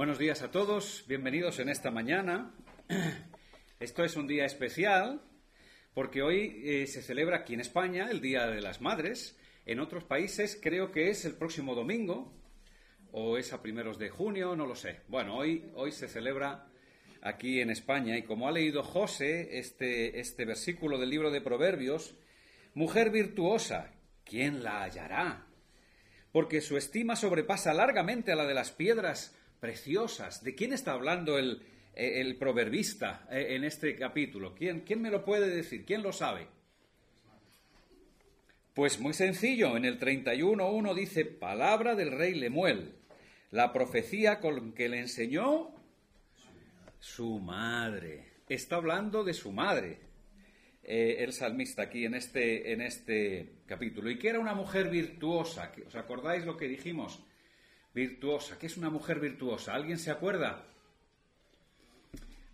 Buenos días a todos, bienvenidos en esta mañana. Esto es un día especial porque hoy eh, se celebra aquí en España el Día de las Madres. En otros países creo que es el próximo domingo o es a primeros de junio, no lo sé. Bueno, hoy, hoy se celebra aquí en España y como ha leído José este, este versículo del libro de Proverbios, mujer virtuosa, ¿quién la hallará? Porque su estima sobrepasa largamente a la de las piedras preciosas. ¿De quién está hablando el, el proverbista eh, en este capítulo? ¿Quién, ¿Quién me lo puede decir? ¿Quién lo sabe? Pues muy sencillo, en el 31.1 dice, palabra del rey Lemuel, la profecía con que le enseñó su madre. Está hablando de su madre, eh, el salmista aquí en este, en este capítulo. Y que era una mujer virtuosa. ¿Os acordáis lo que dijimos? Virtuosa. ¿Qué es una mujer virtuosa? ¿Alguien se acuerda?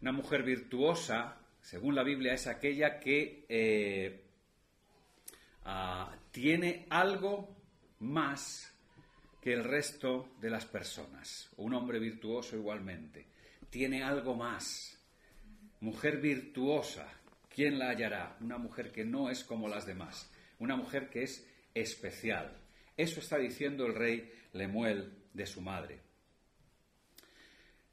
Una mujer virtuosa, según la Biblia, es aquella que eh, ah, tiene algo más que el resto de las personas. Un hombre virtuoso igualmente. Tiene algo más. Mujer virtuosa. ¿Quién la hallará? Una mujer que no es como las demás. Una mujer que es especial. Eso está diciendo el rey Lemuel de su madre.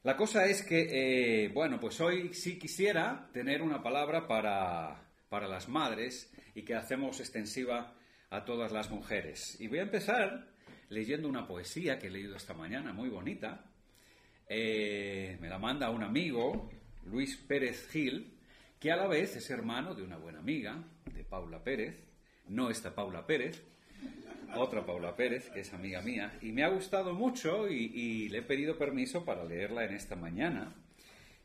La cosa es que, eh, bueno, pues hoy sí quisiera tener una palabra para, para las madres y que hacemos extensiva a todas las mujeres. Y voy a empezar leyendo una poesía que he leído esta mañana, muy bonita. Eh, me la manda un amigo, Luis Pérez Gil, que a la vez es hermano de una buena amiga, de Paula Pérez. No esta Paula Pérez, otra Paula Pérez, que es amiga mía, y me ha gustado mucho y, y, le he pedido permiso para leerla en esta mañana.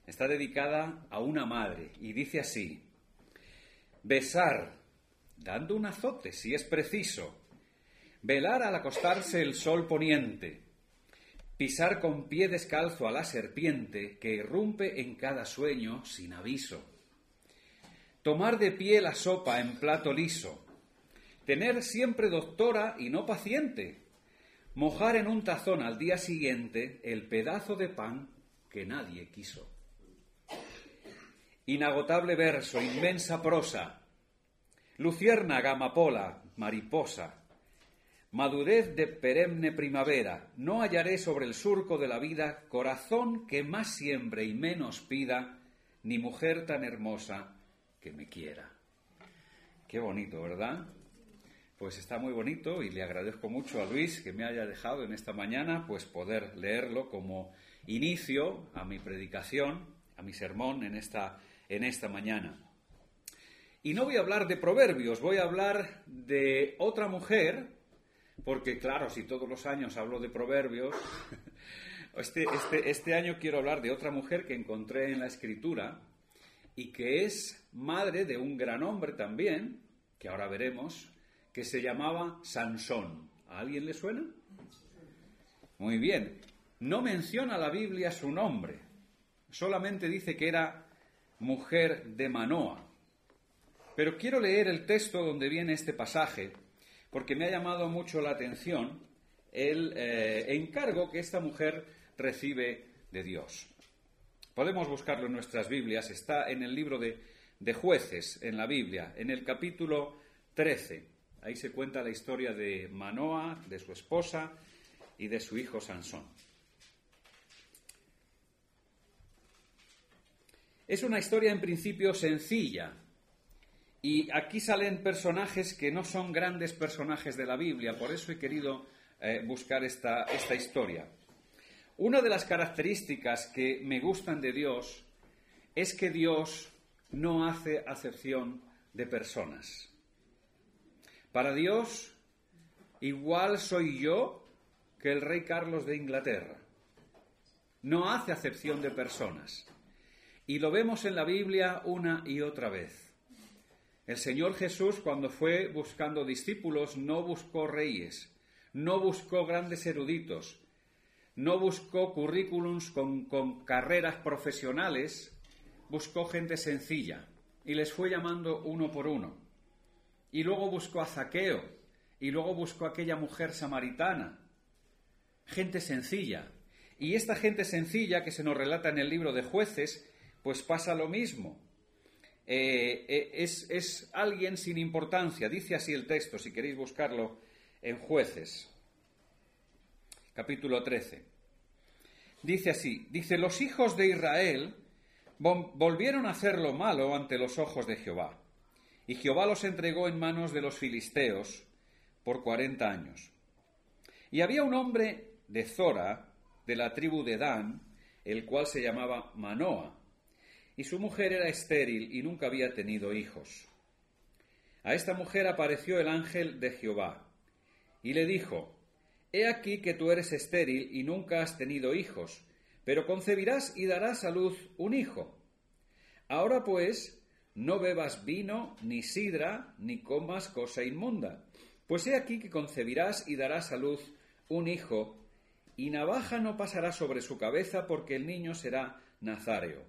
Está dedicada a una madre y dice así, besar, dando un azote si es preciso, velar al acostarse el sol poniente, pisar con pie descalzo a la serpiente que irrumpe en cada sueño sin aviso, tomar de pie la sopa en plato liso, tener siempre doctora y no paciente, mojar en un tazón al día siguiente el pedazo de pan que nadie quiso. Inagotable verso, inmensa prosa, luciérnaga, amapola, mariposa, madurez de perenne primavera, no hallaré sobre el surco de la vida corazón que más siembre y menos pida, ni mujer tan hermosa que me quiera. Qué bonito, ¿verdad? Pues está muy bonito y le agradezco mucho a Luis que me haya dejado en esta mañana pues poder leerlo como inicio a mi predicación, a mi sermón en esta, en esta mañana. Y no voy a hablar de proverbios, voy a hablar de otra mujer, porque claro, si todos los años hablo de proverbios, este, este, este año quiero hablar de otra mujer que encontré en la escritura y que es madre de un gran hombre también, que ahora veremos, que se llamaba Sansón. ¿A alguien le suena? Muy bien. No menciona la Biblia su nombre, solamente dice que era mujer de Manoa. Pero quiero leer el texto donde viene este pasaje, porque me ha llamado mucho la atención el eh, encargo que esta mujer recibe de Dios. Podemos buscarlo en nuestras Biblias, está en el libro de, de jueces, en la Biblia, en el capítulo 13. Ahí se cuenta la historia de Manoa, de su esposa y de su hijo Sansón. Es una historia en principio sencilla. Y aquí salen personajes que no son grandes personajes de la Biblia, por eso he querido eh, buscar esta, esta historia. Una de las características que me gustan de Dios es que Dios no hace acepción de personas. Para Dios, igual soy yo que el rey Carlos de Inglaterra. no hace acepción de personas. Y lo vemos en la Biblia una y otra vez. El Señor Jesús, cuando fue buscando discípulos, no buscó reyes, no buscó grandes eruditos, no buscó currículums con, con carreras profesionales, buscó gente sencilla y les fue llamando uno por uno. Y luego buscó a Zaqueo, y luego buscó a aquella mujer samaritana. Gente sencilla. Y esta gente sencilla que se nos relata en el libro de jueces, pues pasa lo mismo. Eh, eh, es, es alguien sin importancia, dice así el texto, si queréis buscarlo en jueces, capítulo 13. Dice así, dice, los hijos de Israel volvieron a hacer lo malo ante los ojos de Jehová, y Jehová los entregó en manos de los filisteos por cuarenta años. Y había un hombre de Zora, de la tribu de Dan, el cual se llamaba Manoa, y su mujer era estéril y nunca había tenido hijos. A esta mujer apareció el ángel de Jehová, y le dijo, He aquí que tú eres estéril y nunca has tenido hijos, pero concebirás y darás a luz un hijo. Ahora pues, no bebas vino, ni sidra, ni comas cosa inmunda, pues he aquí que concebirás y darás a luz un hijo, y navaja no pasará sobre su cabeza, porque el niño será nazáreo.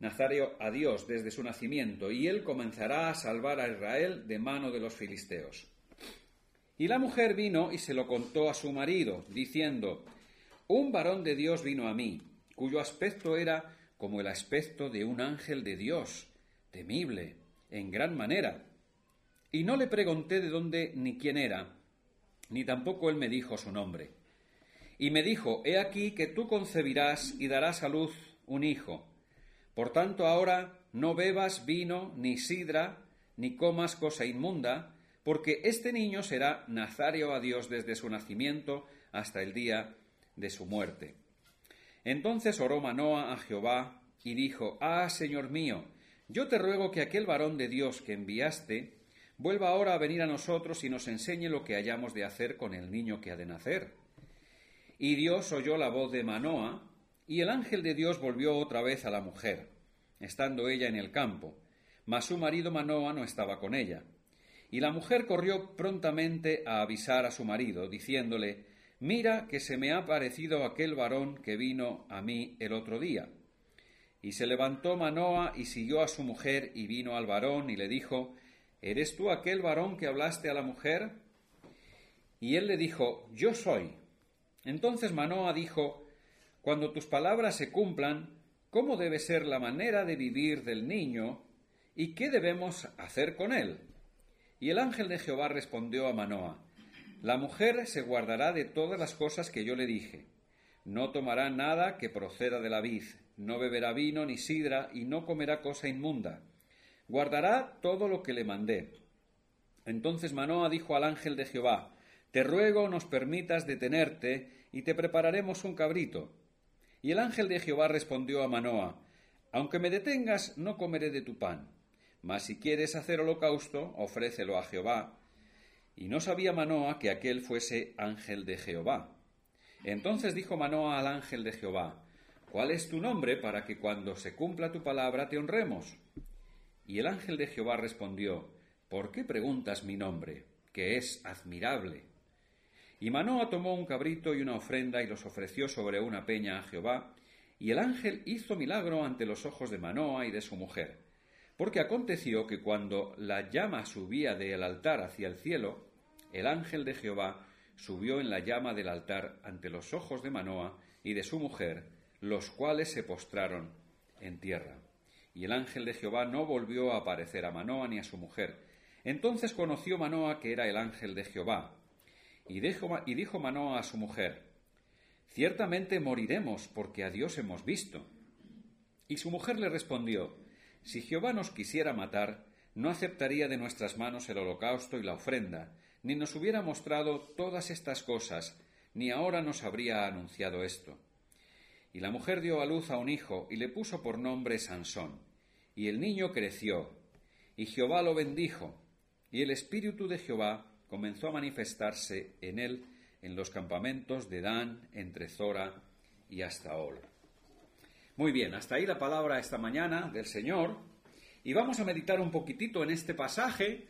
Nazáreo a Dios desde su nacimiento, y él comenzará a salvar a Israel de mano de los filisteos. Y la mujer vino y se lo contó a su marido, diciendo, un varón de Dios vino a mí, cuyo aspecto era como el aspecto de un ángel de Dios, temible, en gran manera. Y no le pregunté de dónde ni quién era, ni tampoco él me dijo su nombre. Y me dijo, He aquí que tú concebirás y darás a luz un hijo. Por tanto ahora no bebas vino, ni sidra, ni comas cosa inmunda, porque este niño será nazario a Dios desde su nacimiento hasta el día de su muerte. Entonces oró Manoa a Jehová y dijo, Ah, Señor mío, yo te ruego que aquel varón de Dios que enviaste vuelva ahora a venir a nosotros y nos enseñe lo que hayamos de hacer con el niño que ha de nacer. Y Dios oyó la voz de Manoa, y el ángel de Dios volvió otra vez a la mujer, estando ella en el campo, mas su marido Manoa no estaba con ella. Y la mujer corrió prontamente a avisar a su marido, diciéndole, Mira que se me ha parecido aquel varón que vino a mí el otro día. Y se levantó Manoa y siguió a su mujer y vino al varón y le dijo, ¿Eres tú aquel varón que hablaste a la mujer? Y él le dijo, Yo soy. Entonces Manoa dijo, Cuando tus palabras se cumplan, ¿cómo debe ser la manera de vivir del niño y qué debemos hacer con él? Y el ángel de Jehová respondió a Manoa, la mujer se guardará de todas las cosas que yo le dije. No tomará nada que proceda de la vid, no beberá vino ni sidra, y no comerá cosa inmunda. Guardará todo lo que le mandé. Entonces Manoa dijo al ángel de Jehová, Te ruego nos permitas detenerte, y te prepararemos un cabrito. Y el ángel de Jehová respondió a Manoa, Aunque me detengas, no comeré de tu pan. Mas si quieres hacer holocausto, ofrécelo a Jehová, y no sabía Manoa que aquel fuese ángel de Jehová. Entonces dijo Manoa al ángel de Jehová, ¿Cuál es tu nombre para que cuando se cumpla tu palabra te honremos? Y el ángel de Jehová respondió, ¿Por qué preguntas mi nombre, que es admirable? Y Manoa tomó un cabrito y una ofrenda y los ofreció sobre una peña a Jehová, y el ángel hizo milagro ante los ojos de Manoa y de su mujer. Porque aconteció que cuando la llama subía del altar hacia el cielo, el ángel de Jehová subió en la llama del altar ante los ojos de Manoa y de su mujer, los cuales se postraron en tierra. Y el ángel de Jehová no volvió a aparecer a Manoa ni a su mujer. Entonces conoció Manoa que era el ángel de Jehová. Y dijo, y Manoa a su mujer, Ciertamente moriremos porque a Dios hemos visto. Y su mujer le respondió, Si Jehová nos quisiera matar, no aceptaría de nuestras manos el holocausto y la ofrenda, ni nos hubiera mostrado todas estas cosas, ni ahora nos habría anunciado esto. Y la mujer dio a luz a un hijo y le puso por nombre Sansón. Y el niño creció, y Jehová lo bendijo, y el espíritu de Jehová comenzó a manifestarse en él en los campamentos de Dan entre Zora y hasta ahora. Muy bien, hasta ahí la palabra esta mañana del Señor. Y vamos a meditar un poquitito en este pasaje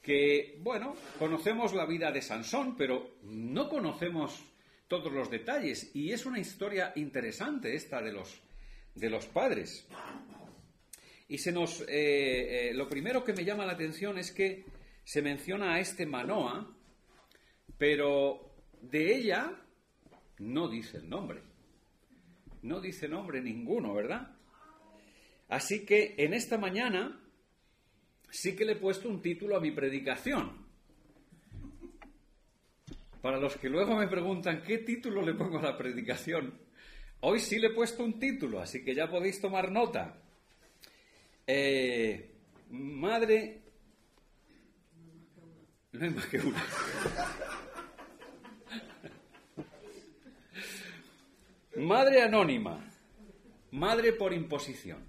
que, bueno, conocemos la vida de Sansón, pero no conocemos todos los detalles. Y es una historia interesante esta de los, de los padres. Y se nos, eh, eh, lo primero que me llama la atención es que se menciona a este Manoa, pero de ella no dice el nombre. No dice nombre ninguno, ¿verdad? Así que en esta mañana sí que le he puesto un título a mi predicación. Para los que luego me preguntan qué título le pongo a la predicación, hoy sí le he puesto un título, así que ya podéis tomar nota. Eh, madre... No hay más que una. Madre anónima, madre por imposición.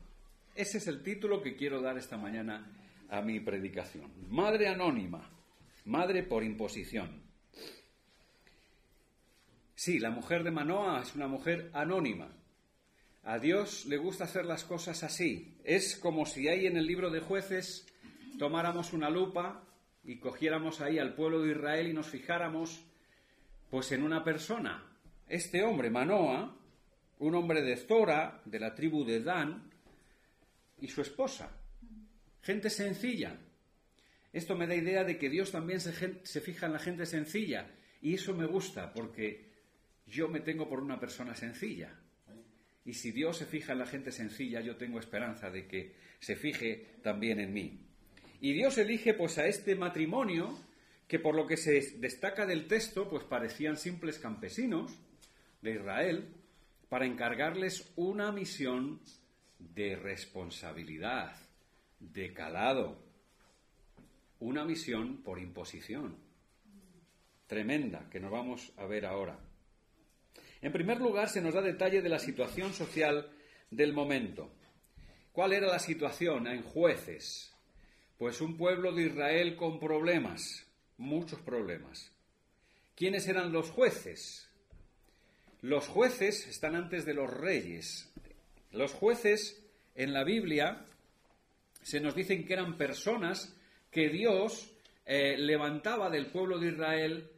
Ese es el título que quiero dar esta mañana a mi predicación. Madre anónima, madre por imposición. Sí, la mujer de Manoa es una mujer anónima. A Dios le gusta hacer las cosas así. Es como si ahí en el libro de jueces tomáramos una lupa y cogiéramos ahí al pueblo de Israel y nos fijáramos pues en una persona. Este hombre, Manoa, un hombre de Zora, de la tribu de Dan, y su esposa. Gente sencilla. Esto me da idea de que Dios también se, se fija en la gente sencilla. Y eso me gusta porque yo me tengo por una persona sencilla. Y si Dios se fija en la gente sencilla, yo tengo esperanza de que se fije también en mí. Y Dios elige pues a este matrimonio que por lo que se destaca del texto, pues parecían simples campesinos de Israel, para encargarles una misión de responsabilidad, de calado, una misión por imposición, tremenda, que nos vamos a ver ahora. En primer lugar, se nos da detalle de la situación social del momento. ¿Cuál era la situación en jueces? Pues un pueblo de Israel con problemas, muchos problemas. ¿Quiénes eran los jueces? Los jueces están antes de los reyes. Los jueces en la Biblia se nos dicen que eran personas que Dios eh, levantaba del pueblo de Israel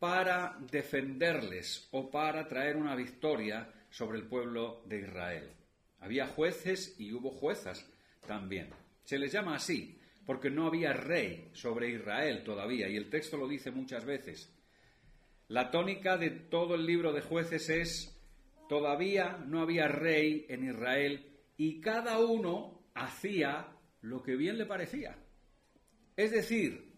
para defenderles o para traer una victoria sobre el pueblo de Israel. Había jueces y hubo juezas también. Se les llama así porque no había rey sobre Israel todavía y el texto lo dice muchas veces. La tónica de todo el libro de jueces es todavía no había rey en Israel y cada uno hacía lo que bien le parecía. Es decir,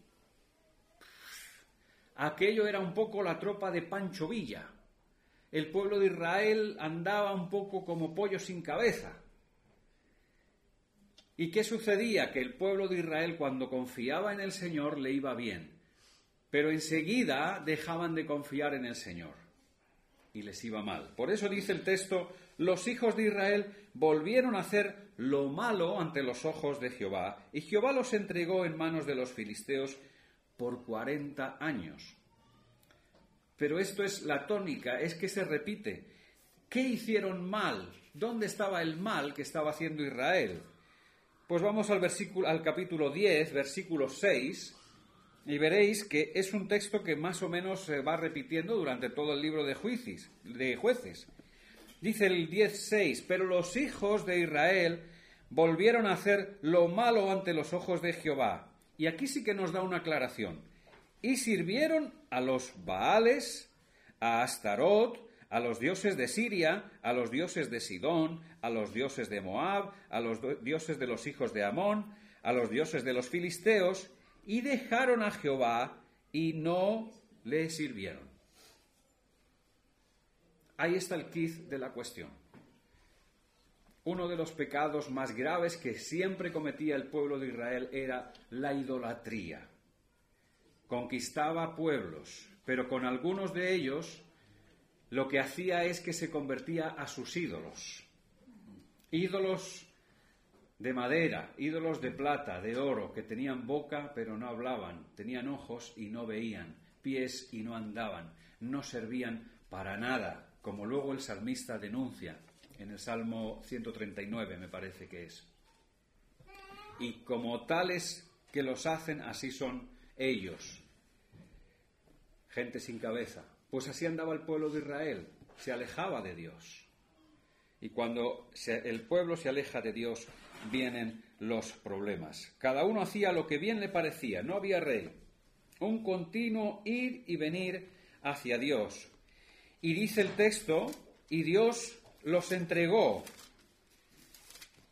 aquello era un poco la tropa de Pancho Villa. El pueblo de Israel andaba un poco como pollo sin cabeza. ¿Y qué sucedía? Que el pueblo de Israel cuando confiaba en el Señor le iba bien, pero enseguida dejaban de confiar en el Señor y les iba mal. Por eso dice el texto, los hijos de Israel volvieron a hacer lo malo ante los ojos de Jehová, y Jehová los entregó en manos de los filisteos por cuarenta años. Pero esto es la tónica, es que se repite. ¿Qué hicieron mal? ¿Dónde estaba el mal que estaba haciendo Israel? Pues vamos al, versículo, al capítulo 10, versículo 6, y veréis que es un texto que más o menos se va repitiendo durante todo el libro de, juicis, de jueces. Dice el 10.6, pero los hijos de Israel volvieron a hacer lo malo ante los ojos de Jehová. Y aquí sí que nos da una aclaración. Y sirvieron a los Baales, a Astarot, a los dioses de Siria, a los dioses de Sidón, a los dioses de Moab, a los dioses de los hijos de Amón, a los dioses de los filisteos, y dejaron a Jehová y no le sirvieron. Ahí está el quiz de la cuestión. Uno de los pecados más graves que siempre cometía el pueblo de Israel era la idolatría. Conquistaba pueblos, pero con algunos de ellos lo que hacía es que se convertía a sus ídolos. Ídolos de madera, ídolos de plata, de oro, que tenían boca pero no hablaban, tenían ojos y no veían, pies y no andaban, no servían para nada. como luego el salmista denuncia en el Salmo 139, me parece que es. Y como tales que los hacen, así son ellos, gente sin cabeza. Pues así andaba el pueblo de Israel, se alejaba de Dios. Y cuando el pueblo se aleja de Dios, vienen los problemas. Cada uno hacía lo que bien le parecía, no había rey. Un continuo ir y venir hacia Dios. Y dice el texto, y Dios los entregó.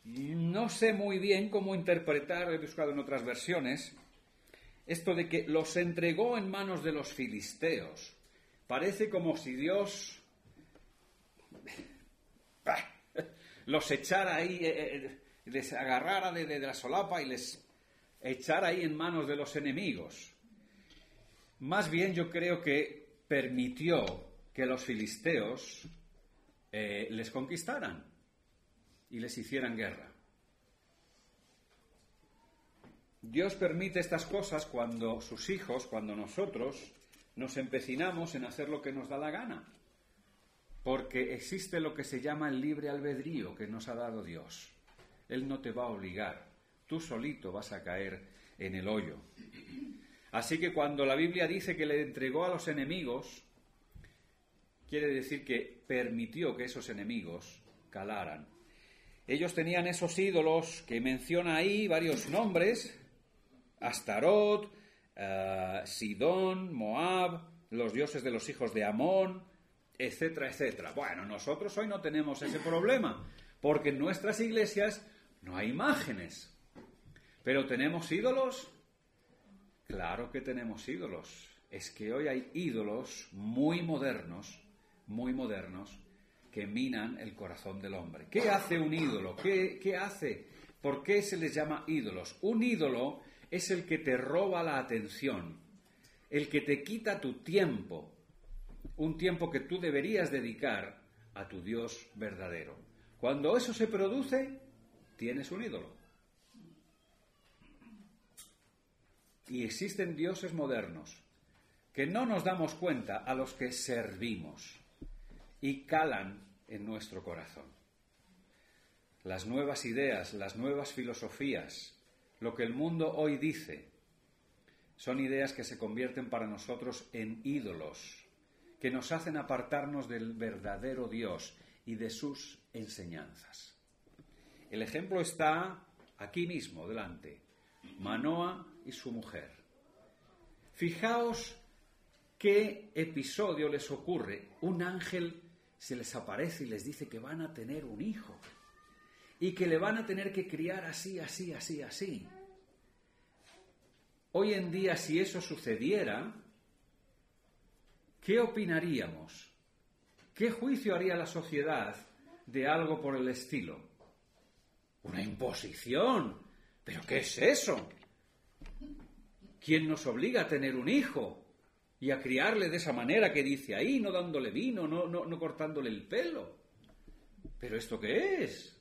No sé muy bien cómo interpretar, he buscado en otras versiones, esto de que los entregó en manos de los filisteos. Parece como si Dios los echara ahí, eh, eh, les agarrara de, la solapa y les echara ahí en manos de los enemigos. Más bien yo creo que permitió que los filisteos eh, les conquistaran y les hicieran guerra. Dios permite estas cosas cuando sus hijos, cuando nosotros nos empecinamos en hacer lo que nos da la gana, porque existe lo que se llama el libre albedrío que nos ha dado Dios. Él no te va a obligar, tú solito vas a caer en el hoyo. Así que cuando la Biblia dice que le entregó a los enemigos, quiere decir que permitió que esos enemigos calaran. Ellos tenían esos ídolos que menciona ahí varios nombres, Astarot, eh, Sidón, Moab, los dioses de los hijos de Amón, etcétera, etcétera. Bueno, nosotros hoy no tenemos ese problema, porque en nuestras iglesias no hay imágenes. Pero ¿tenemos ídolos? Claro que tenemos ídolos. Es que hoy hay ídolos muy modernos muy modernos que minan el corazón del hombre. ¿Qué hace un ídolo? ¿Qué, ¿Qué, hace? ¿Por qué se les llama ídolos? Un ídolo es el que te roba la atención, el que te quita tu tiempo, un tiempo que tú deberías dedicar a tu Dios verdadero. Cuando eso se produce, tienes un ídolo. Y existen dioses modernos que no nos damos cuenta a los que servimos y calan en nuestro corazón. Las nuevas ideas, las nuevas filosofías, lo que el mundo hoy dice, son ideas que se convierten para nosotros en ídolos, que nos hacen apartarnos del verdadero Dios y de sus enseñanzas. El ejemplo está aquí mismo, delante, Manoa y su mujer. Fijaos qué episodio les ocurre. Un ángel se les aparece y les dice que van a tener un hijo y que le van a tener que criar así, así, así, así. Hoy en día, si eso sucediera, ¿qué opinaríamos? ¿Qué juicio haría la sociedad de algo por el estilo? Una imposición. ¿Pero qué es eso? ¿Quién nos obliga a tener un hijo? Y a criarle de esa manera que dice ahí, no dándole vino, no, no, no cortándole el pelo. ¿Pero esto qué es?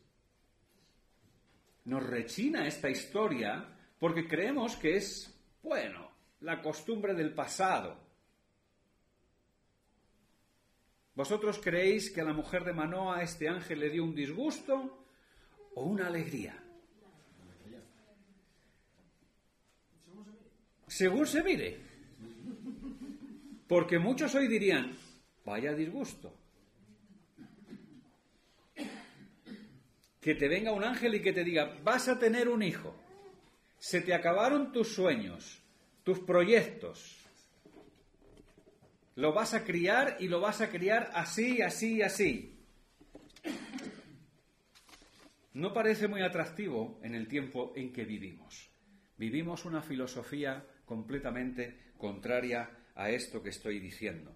Nos rechina esta historia porque creemos que es, bueno, la costumbre del pasado. ¿Vosotros creéis que a la mujer de Manoa este ángel le dio un disgusto o una alegría? Según se mire. Porque muchos hoy dirían, vaya disgusto. Que te venga un ángel y que te diga, vas a tener un hijo. Se te acabaron tus sueños, tus proyectos. Lo vas a criar y lo vas a criar así, así, así. No parece muy atractivo en el tiempo en que vivimos. Vivimos una filosofía completamente contraria a esto que estoy diciendo.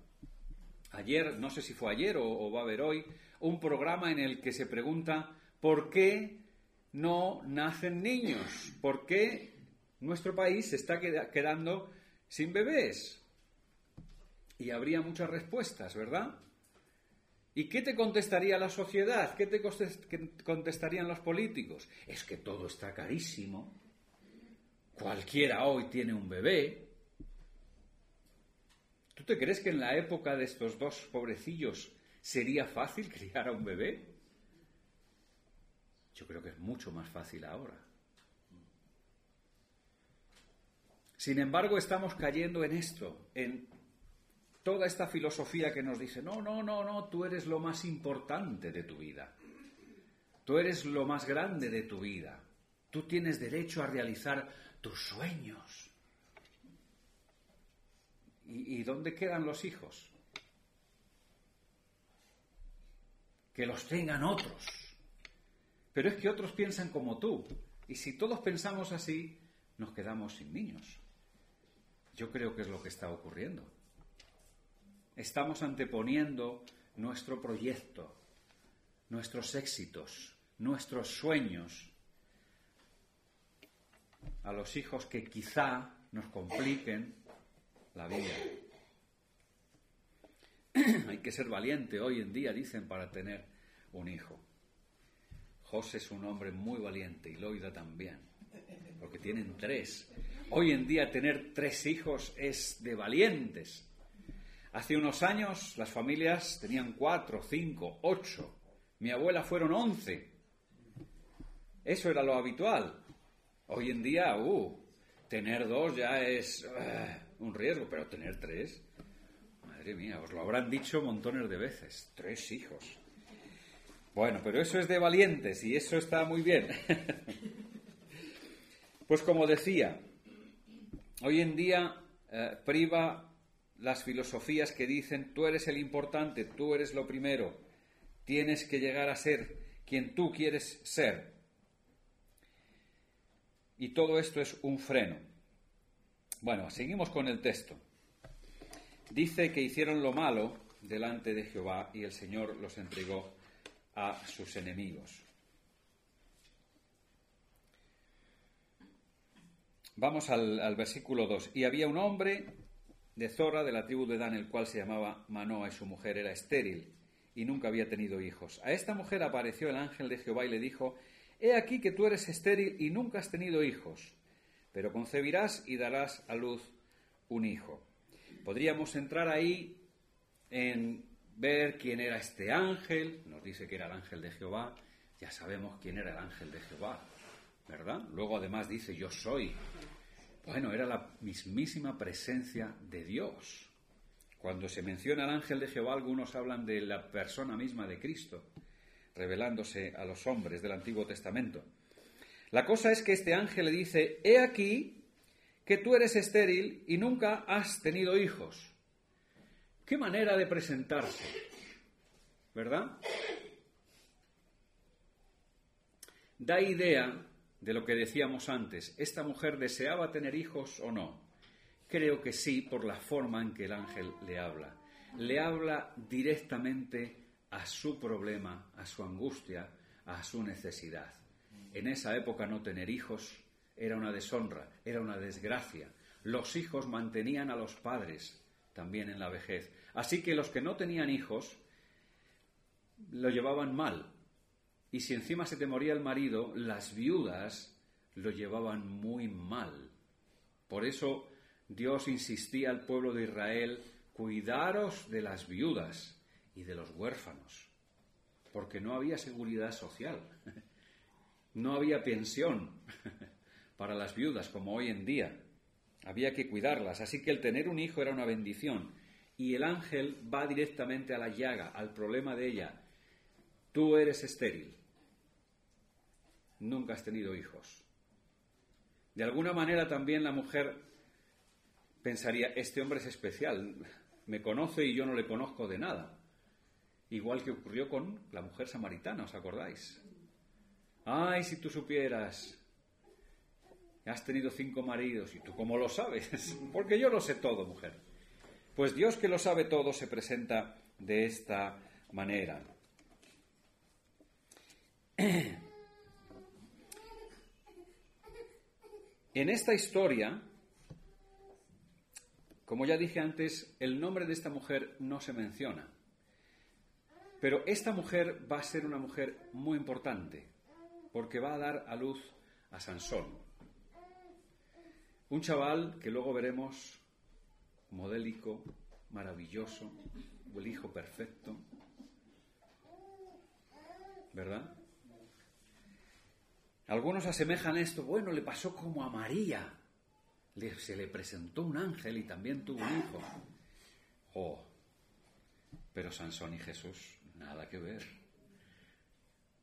Ayer, no sé si fue ayer o, va a haber hoy, un programa en el que se pregunta por qué no nacen niños, por qué nuestro país se está quedando sin bebés. Y habría muchas respuestas, ¿verdad? ¿Y qué te contestaría la sociedad? ¿Qué te contestarían los políticos? Es que todo está carísimo. Cualquiera hoy tiene un bebé. ¿Tú te crees que en la época de estos dos pobrecillos ¿Sería fácil criar a un bebé? Yo creo que es mucho más fácil ahora. Sin embargo, estamos cayendo en esto, en toda esta filosofía que nos dice, no, no, no, no, tú eres lo más importante de tu vida. Tú eres lo más grande de tu vida. Tú tienes derecho a realizar tus sueños. ¿Y, dónde quedan los hijos? Que los tengan otros. Pero es que otros piensan como tú. Y si todos pensamos así, nos quedamos sin niños. Yo creo que es lo que está ocurriendo. Estamos anteponiendo nuestro proyecto, nuestros éxitos, nuestros sueños a los hijos que quizá nos compliquen la vida. Hay que ser valiente hoy en día, dicen, para tener un hijo. José es un hombre muy valiente y Loida también, porque tienen tres. Hoy en día tener tres hijos es de valientes. Hace unos años las familias tenían cuatro, cinco, ocho. Mi abuela fueron once. Eso era lo habitual. Hoy en día, uh, tener dos ya es uh, un riesgo, pero tener tres, madre mía, os lo habrán dicho montones de veces. Tres hijos. Bueno, pero eso es de valientes y eso está muy bien. pues como decía, hoy en día eh, priva las filosofías que dicen tú eres el importante, tú eres lo primero, tienes que llegar a ser quien tú quieres ser. Y todo esto es un freno. Bueno, seguimos con el texto. Dice que hicieron lo malo delante de Jehová y el Señor los entregó a sus enemigos. Vamos al, versículo 2. Y había un hombre de Zora, de la tribu de Dan, el cual se llamaba Manoa, y su mujer era estéril, y nunca había tenido hijos. A esta mujer apareció el ángel de Jehová y le dijo, He aquí que tú eres estéril y nunca has tenido hijos, pero concebirás y darás a luz un hijo. Podríamos entrar ahí en ver quién era este ángel, nos dice que era el ángel de Jehová, ya sabemos quién era el ángel de Jehová, ¿verdad? Luego además dice, yo soy. Bueno, era la mismísima presencia de Dios. Cuando se menciona el ángel de Jehová, algunos hablan de la persona misma de Cristo, revelándose a los hombres del Antiguo Testamento. La cosa es que este ángel le dice, he aquí que tú eres estéril y nunca has tenido hijos. Qué manera de presentarse, ¿verdad? Da idea de lo que decíamos antes. ¿Esta mujer deseaba tener hijos o no? Creo que sí, por la forma en que el ángel le habla. Le habla directamente a su problema, a su angustia, a su necesidad. En esa época no tener hijos era una deshonra, era una desgracia. Los hijos mantenían a los padres, también en la vejez. Así que los que no tenían hijos lo llevaban mal. Y si encima se te moría el marido, las viudas lo llevaban muy mal. Por eso Dios insistía al pueblo de Israel, cuidaros de las viudas y de los huérfanos, porque no había seguridad social, no había pensión para las viudas como hoy en día. Había que cuidarlas, así que el tener un hijo era una bendición. Y el ángel va directamente a la llaga, al problema de ella. Tú eres estéril. Nunca has tenido hijos. De alguna manera también la mujer pensaría, este hombre es especial, me conoce y yo no le conozco de nada. Igual que ocurrió con la mujer samaritana, ¿os acordáis? Ay, si tú supieras, has tenido cinco maridos y tú cómo lo sabes, porque yo lo sé todo, mujer. Pues Dios que lo sabe todo se presenta de esta manera. En esta historia, como ya dije antes, el nombre de esta mujer no se menciona. Pero esta mujer va a ser una mujer muy importante, porque va a dar a luz a Sansón. Un chaval que luego veremos modélico, maravilloso, el hijo perfecto, ¿verdad? Algunos asemejan esto, bueno, le pasó como a María. Se le presentó un ángel y también tuvo un hijo. Oh, pero Sansón y Jesús, nada que ver.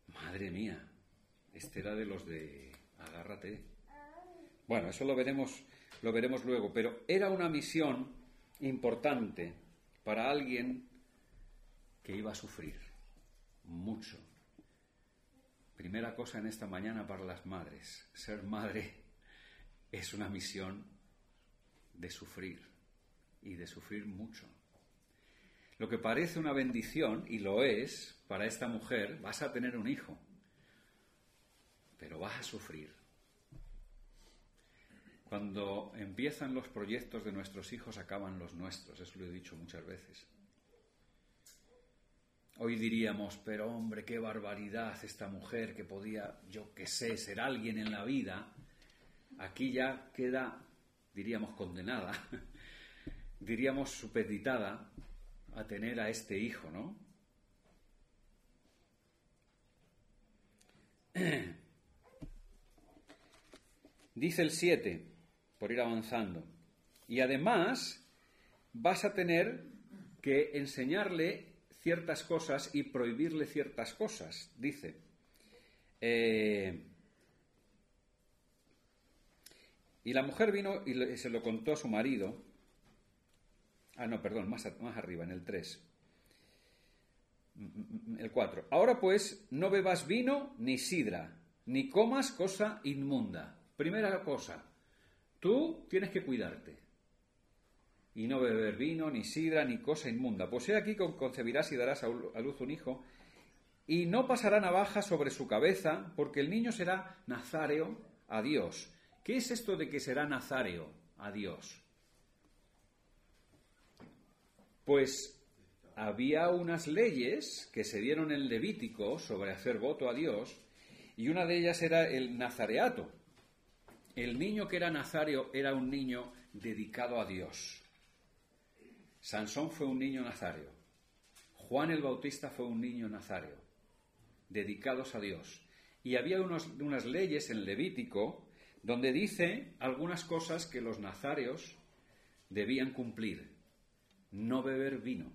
Madre mía, este era de los de agárrate. Bueno, eso lo veremos, lo veremos luego, pero era una misión importante para alguien que iba a sufrir mucho. Primera cosa en esta mañana para las madres, ser madre es una misión de sufrir y de sufrir mucho. Lo que parece una bendición, y lo es, para esta mujer, vas a tener un hijo, pero vas a sufrir. Cuando empiezan los proyectos de nuestros hijos, acaban los nuestros, eso lo he dicho muchas veces. Hoy diríamos, pero hombre, qué barbaridad esta mujer que podía, yo qué sé, ser alguien en la vida. Aquí ya queda, diríamos, condenada, diríamos, supeditada a tener a este hijo, ¿no? Dice el 7, por ir avanzando. Y además vas a tener que enseñarle ciertas cosas y prohibirle ciertas cosas, dice. Eh, y la mujer vino y se lo contó a su marido. Ah, no, perdón, más, más arriba, en el 3. Mm, El 4. Ahora pues, no bebas vino ni sidra, ni comas cosa inmunda. Primera cosa, tú tienes que cuidarte y no beber vino, ni sidra, ni cosa inmunda. Pues he aquí concebirás y darás a luz un hijo, y no pasará navaja sobre su cabeza, porque el niño será nazáreo a Dios. ¿Qué es esto de que será nazáreo a Dios? Pues había unas leyes que se dieron en Levítico sobre hacer voto a Dios, y una de ellas era el nazareato. El niño que era nazario era un niño dedicado a Dios. Sansón fue un niño nazario. Juan el Bautista fue un niño nazario, dedicados a Dios. Y había unos- unas leyes en Levítico donde dice algunas cosas que los nazarios debían cumplir. No beber vino,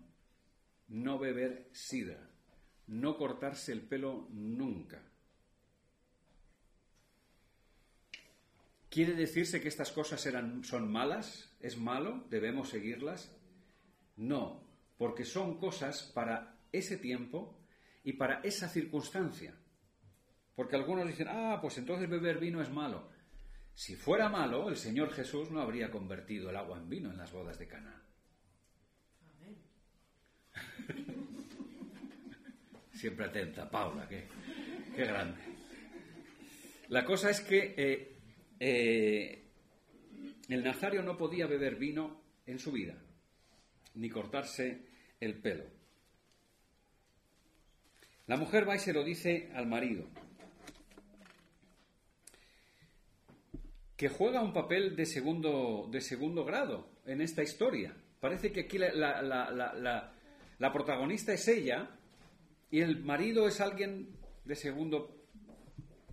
no beber sidra, no cortarse el pelo nunca. ¿Quiere decirse que estas cosas eran, son malas? ¿Es malo? ¿Debemos seguirlas? No, porque son cosas para ese tiempo y para esa circunstancia. Porque algunos dicen, ah, pues entonces beber vino es malo. Si fuera malo, el Señor Jesús no habría convertido el agua en vino en las bodas de Cana. Siempre atenta, Paula, qué, qué grande. La cosa es que eh, eh, el nazario no podía beber vino en su vida, ni cortarse el pelo. La mujer va y se lo dice al marido, que juega un papel de segundo, de segundo grado en esta historia. Parece que aquí la, la- la- la- protagonista es ella y el marido es alguien de segundo,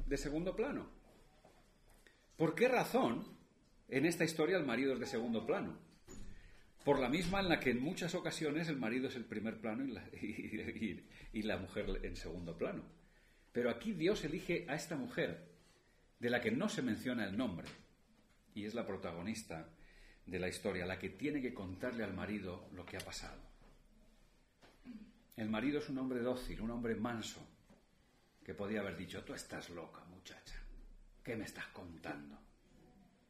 de segundo plano. ¿Por qué razón en esta historia el marido es de segundo plano? Por la misma en la que en muchas ocasiones el marido es el primer plano y la, mujer en segundo plano. Pero aquí Dios elige a esta mujer, de la que no se menciona el nombre, y es la protagonista de la historia, la que tiene que contarle al marido lo que ha pasado. El marido es un hombre dócil, un hombre manso, que podía haber dicho, tú estás loca, muchacha, ¿qué me estás contando?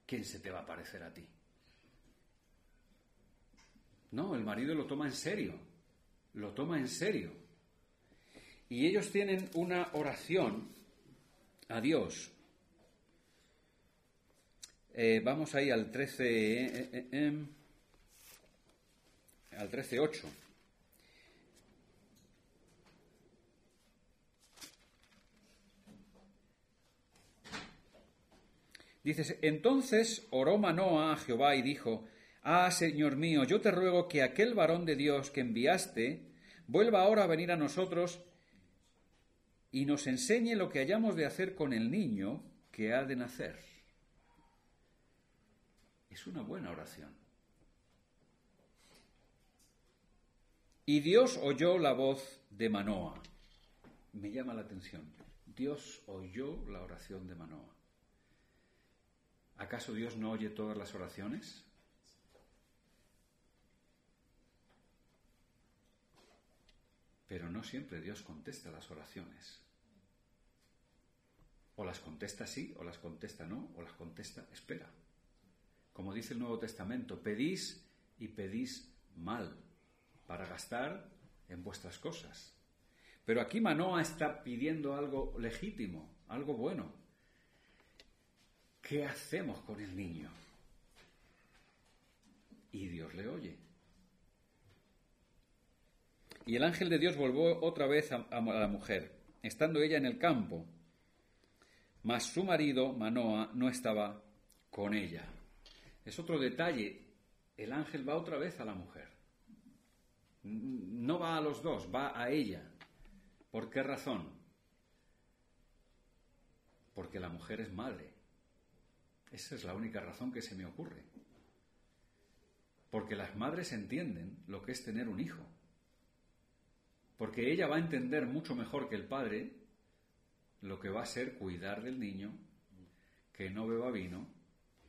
¿Quién se te va a parecer a ti? No, el marido lo toma en serio, lo toma en serio. Y ellos tienen una oración a Dios. Eh, vamos ahí al 13, eh, eh, eh, al 13.8. Dices, entonces oró Manoa a Jehová y dijo, Ah, Señor mío, yo te ruego que aquel varón de Dios que enviaste vuelva ahora a venir a nosotros y nos enseñe lo que hayamos de hacer con el niño que ha de nacer. Es una buena oración. Y Dios oyó la voz de Manoa. Me llama la atención. Dios oyó la oración de Manoa. ¿Acaso Dios no oye todas las oraciones? Pero no siempre Dios contesta las oraciones. O las contesta sí, o las contesta no, o las contesta espera. Como dice el Nuevo Testamento, pedís y pedís mal para gastar en vuestras cosas. Pero aquí Manoa está pidiendo algo legítimo, algo bueno. ¿Qué hacemos con el niño? Y Dios le oye. Y el ángel de Dios volvió otra vez a, a la mujer, estando ella en el campo, mas su marido, Manoa, no estaba con ella. Es otro detalle. El ángel va otra vez a la mujer. No va a los dos, va a ella. ¿Por qué razón? Porque la mujer es madre. Esa es la única razón que se me ocurre. Porque las madres entienden lo que es tener un hijo. Porque ella va a entender mucho mejor que el padre lo que va a ser cuidar del niño, que no beba vino,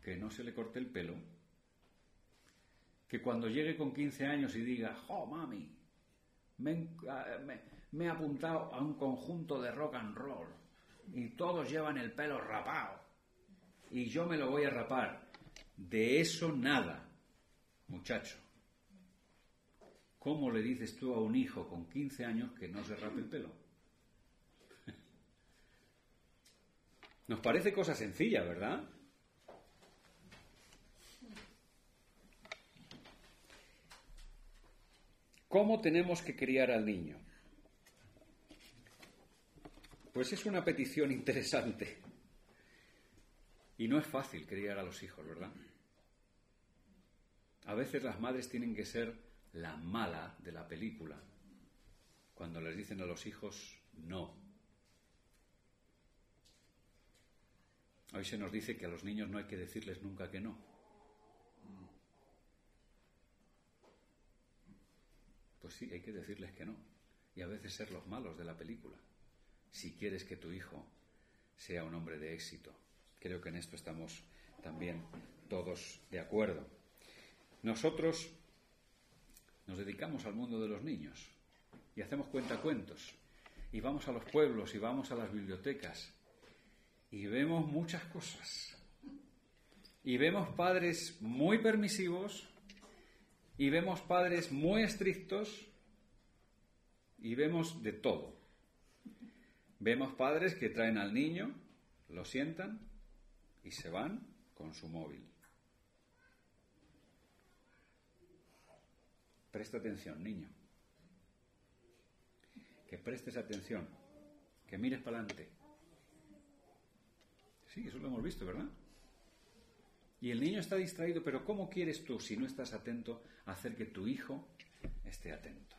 que no se le corte el pelo, que cuando llegue con 15 años y diga, ¡oh, mami! Me, me, me he apuntado a un conjunto de rock and roll y todos llevan el pelo rapado y yo me lo voy a rapar. De eso nada, muchacho. ¿Cómo le dices tú a un hijo con 15 años que no se rape el pelo? Nos parece cosa sencilla, ¿verdad? ¿Cómo tenemos que criar al niño? Pues es una petición interesante. Y no es fácil criar a los hijos, ¿verdad? A veces las madres tienen que ser la mala de la película cuando les dicen a los hijos no. Hoy se nos dice que a los niños no hay que decirles nunca que no. Pues sí, hay que decirles que no. Y a veces ser los malos de la película, si quieres que tu hijo sea un hombre de éxito. Creo que en esto estamos también todos de acuerdo. Nosotros nos dedicamos al mundo de los niños y hacemos cuentacuentos y vamos a los pueblos y vamos a las bibliotecas y vemos muchas cosas. Y vemos padres muy permisivos y vemos padres muy estrictos y vemos de todo. Vemos padres que traen al niño, lo sientan y se van con su móvil. Presta atención, niño. Que prestes atención, que mires para adelante, Sí, eso lo hemos visto, ¿verdad? Y el niño está distraído, pero ¿cómo quieres tú, si no estás atento, hacer que tu hijo esté atento?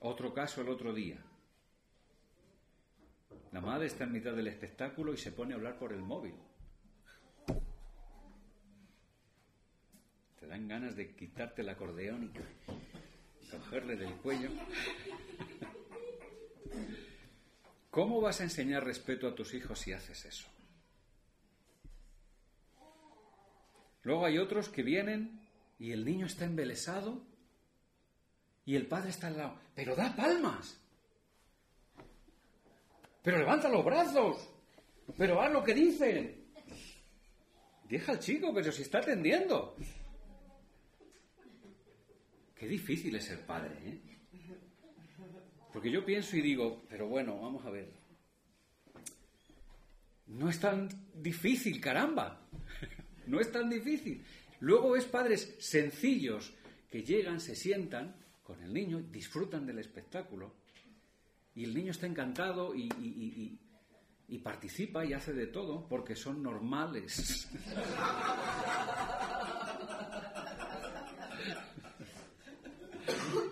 Otro caso el otro día. La madre está en mitad del espectáculo y se pone a hablar por el móvil. Te dan ganas de quitarte el acordeón y cogerle del cuello. ¿Cómo vas a enseñar respeto a tus hijos si haces eso? Luego hay otros que vienen y el niño está embelesado y el padre está al lado. Pero da palmas. Pero levanta los brazos. Pero haz lo que dicen. Deja al chico, pero si está atendiendo. Qué difícil es ser padre, ¿eh? Porque yo pienso y digo, pero bueno, vamos a ver. No es tan difícil, caramba. No es tan difícil. Luego ves padres sencillos que llegan, se sientan con el niño, disfrutan del espectáculo y el niño está encantado y, participa y hace de todo porque son normales.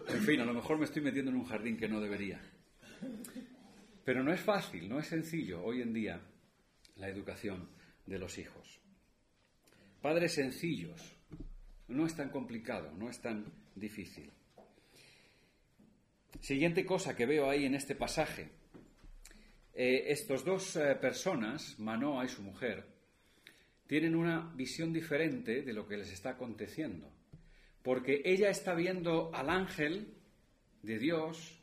En fin, a lo mejor me estoy metiendo en un jardín que no debería. Pero no es fácil, no es sencillo hoy en día la educación de los hijos. Padres sencillos, no es tan complicado, no es tan difícil. Siguiente cosa que veo ahí en este pasaje. Eh, estos dos eh, personas, Manoa y su mujer, tienen una visión diferente de lo que les está aconteciendo. Porque ella está viendo al ángel de Dios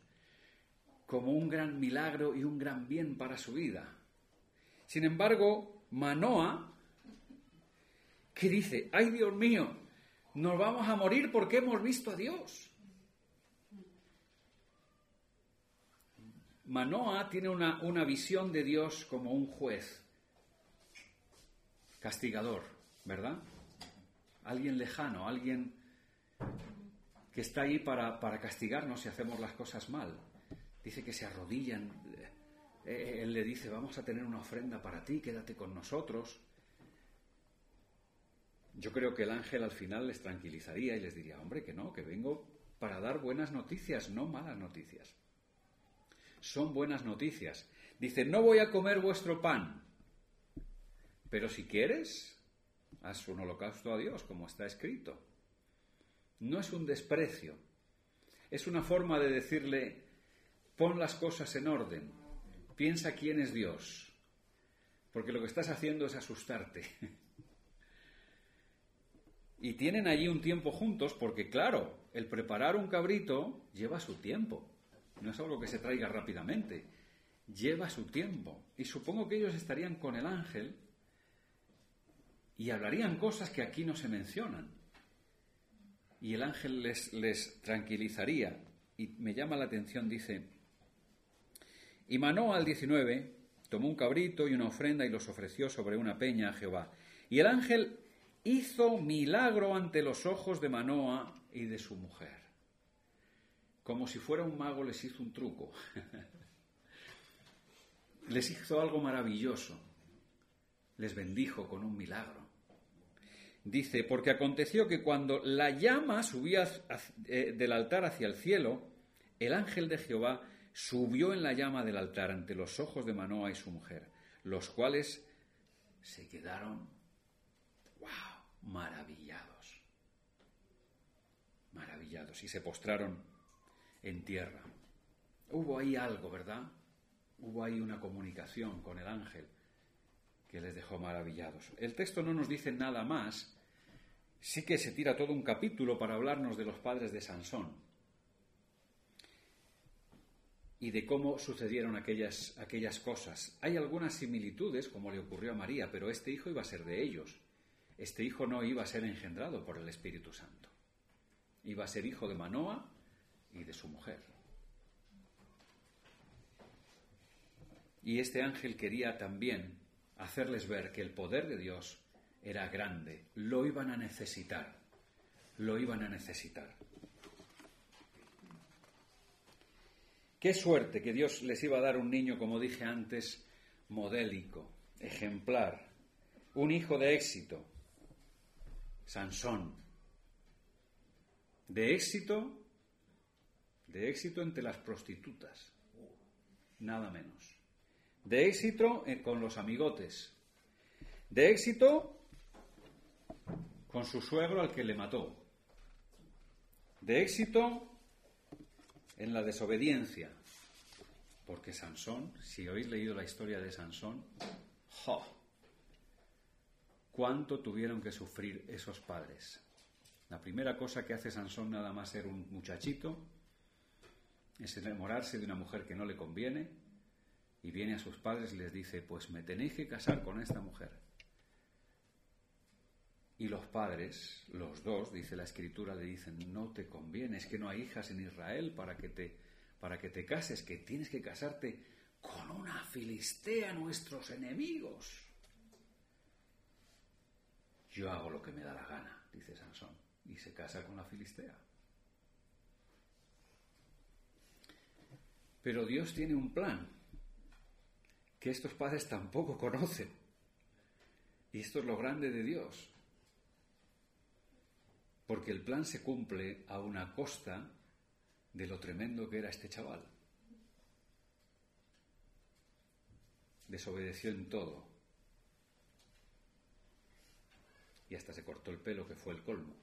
como un gran milagro y un gran bien para su vida. Sin embargo, Manoa, que dice, ay Dios mío, nos vamos a morir porque hemos visto a Dios. Manoa tiene una, una visión de Dios como un juez, castigador, ¿verdad? Alguien lejano, alguien que está ahí para, para castigarnos si hacemos las cosas mal. Dice que se arrodillan. Eh, él le dice, vamos a tener una ofrenda para ti, quédate con nosotros. Yo creo que el ángel al final les tranquilizaría y les diría, hombre, que no, que vengo para dar buenas noticias, no malas noticias. Son buenas noticias. Dice, no voy a comer vuestro pan, pero si quieres, haz un holocausto a Dios, como está escrito. No es un desprecio, es una forma de decirle, pon las cosas en orden, piensa quién es Dios, porque lo que estás haciendo es asustarte. Y tienen allí un tiempo juntos porque, claro, el preparar un cabrito lleva su tiempo. No es algo que se traiga rápidamente. Lleva su tiempo. Y supongo que ellos estarían con el ángel y hablarían cosas que aquí no se mencionan. Y el ángel les, tranquilizaría. Y me llama la atención, dice, y Manoa al 19 tomó un cabrito y una ofrenda y los ofreció sobre una peña a Jehová. Y el ángel hizo milagro ante los ojos de Manoa y de su mujer. Como si fuera un mago les hizo un truco. les hizo algo maravilloso. Les bendijo con un milagro. Dice, porque aconteció que cuando la llama subía eh, del altar hacia el cielo, el ángel de Jehová subió en la llama del altar ante los ojos de Manoa y su mujer, los cuales se quedaron maravillados, maravillados, y se postraron en tierra. Hubo ahí algo, ¿verdad? Hubo ahí una comunicación con el ángel que les dejó maravillados. El texto no nos dice nada más, sí que se tira todo un capítulo para hablarnos de los padres de Sansón y de cómo sucedieron aquellas, aquellas cosas. Hay algunas similitudes, como le ocurrió a María, pero este hijo iba a ser de ellos este hijo no iba a ser engendrado por el Espíritu Santo. Iba a ser hijo de Manoa y de su mujer. Y este ángel quería también hacerles ver que el poder de Dios era grande, lo iban a necesitar, lo iban a necesitar. Qué suerte que Dios les iba a dar un niño, como dije antes, modélico, ejemplar, un hijo de éxito, Sansón. De éxito, de éxito entre las prostitutas, nada menos. De éxito eh, con los amigotes. De éxito con su suegro al que le mató. De éxito en la desobediencia. Porque Sansón, si habéis leído la historia de Sansón, ¡jo! cuánto tuvieron que sufrir esos padres. La primera cosa que hace Sansón nada más ser un muchachito es enamorarse de una mujer que no le conviene y viene a sus padres y les dice, pues me tenéis que casar con esta mujer. Y los padres, los dos, dice la escritura, le dicen, no te conviene, es que no hay hijas en Israel para que te, para que te cases, que tienes que casarte con una filistea, nuestros enemigos. Yo hago lo que me da la gana, dice Sansón, y se casa con la filistea. Pero Dios tiene un plan que estos padres tampoco conocen. Y esto es lo grande de Dios. Porque el plan se cumple a una costa de lo tremendo que era este chaval. Desobedeció en todo. Y hasta se cortó el pelo, que fue el colmo.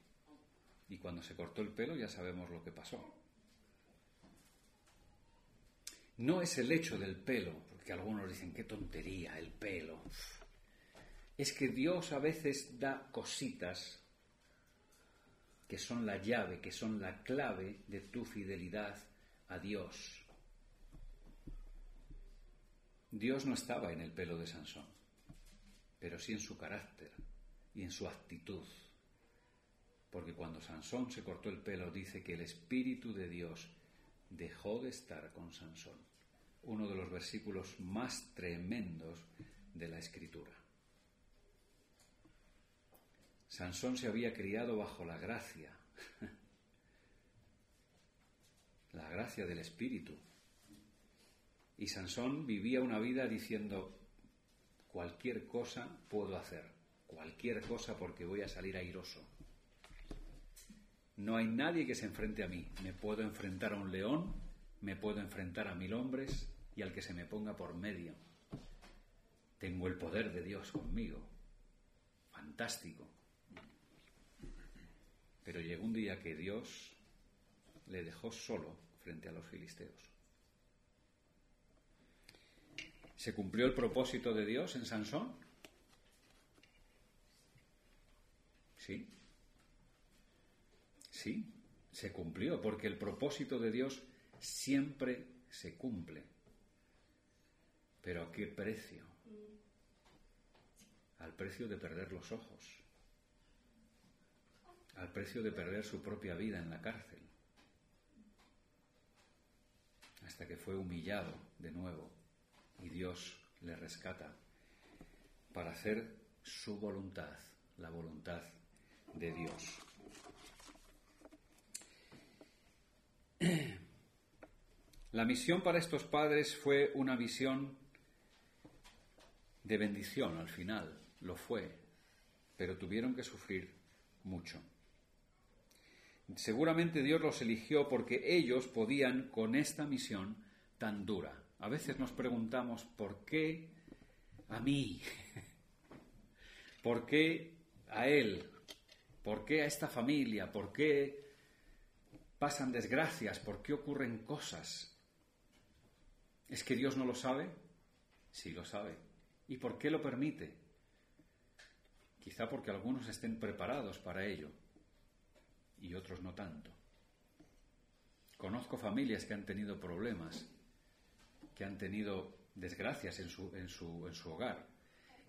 Y cuando se cortó el pelo ya sabemos lo que pasó. No es el hecho del pelo, porque algunos dicen, qué tontería, el pelo. Es que Dios a veces da cositas que son la llave, que son la clave de tu fidelidad a Dios. Dios no estaba en el pelo de Sansón, pero sí en su carácter y en su actitud. Porque cuando Sansón se cortó el pelo dice que el Espíritu de Dios dejó de estar con Sansón. Uno de los versículos más tremendos de la Escritura. Sansón se había criado bajo la gracia, la gracia del Espíritu. Y Sansón vivía una vida diciendo, cualquier cosa puedo hacer, cualquier cosa porque voy a salir airoso. No hay nadie que se enfrente a mí. Me puedo enfrentar a un león, me puedo enfrentar a mil hombres y al que se me ponga por medio. Tengo el poder de Dios conmigo. Fantástico. Pero llegó un día que Dios le dejó solo frente a los filisteos. ¿Se cumplió el propósito de Dios en Sansón? Sí. Sí, se cumplió, porque el propósito de Dios siempre se cumple. Pero ¿a qué precio? Al precio de perder los ojos al precio de perder su propia vida en la cárcel, hasta que fue humillado de nuevo y Dios le rescata para hacer su voluntad, la voluntad de Dios. La misión para estos padres fue una visión de bendición al final, lo fue, pero tuvieron que sufrir mucho. Seguramente Dios los eligió porque ellos podían con esta misión tan dura. A veces nos preguntamos, ¿por qué a mí? ¿Por qué a él? ¿Por qué a esta familia? ¿Por qué pasan desgracias? ¿Por qué ocurren cosas? ¿Es que Dios no lo sabe? Sí lo sabe. ¿Y por qué lo permite? Quizá porque algunos estén preparados para ello y otros no tanto. Conozco familias que han tenido problemas, que han tenido desgracias en su, en su, en su hogar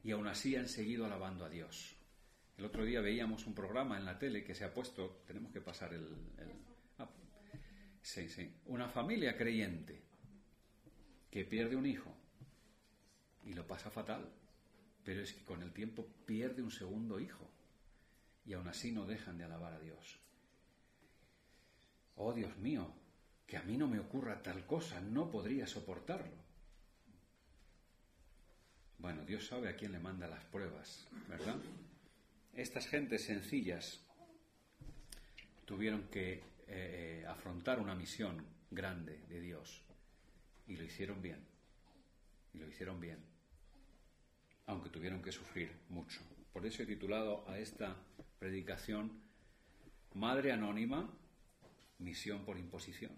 y aún así han seguido alabando a Dios. El otro día veíamos un programa en la tele que se ha puesto, tenemos que pasar el... Ah, sí, sí, una familia creyente que pierde un hijo y lo pasa fatal, pero es que con el tiempo pierde un segundo hijo y aún así no dejan de alabar a Dios oh Dios mío, que a mí no me ocurra tal cosa, no podría soportarlo. Bueno, Dios sabe a quién le manda las pruebas, ¿verdad? Estas gentes sencillas tuvieron que eh, eh, afrontar una misión grande de Dios y lo hicieron bien, y lo hicieron bien, aunque tuvieron que sufrir mucho. Por eso he titulado a esta predicación Madre Anónima misión por imposición.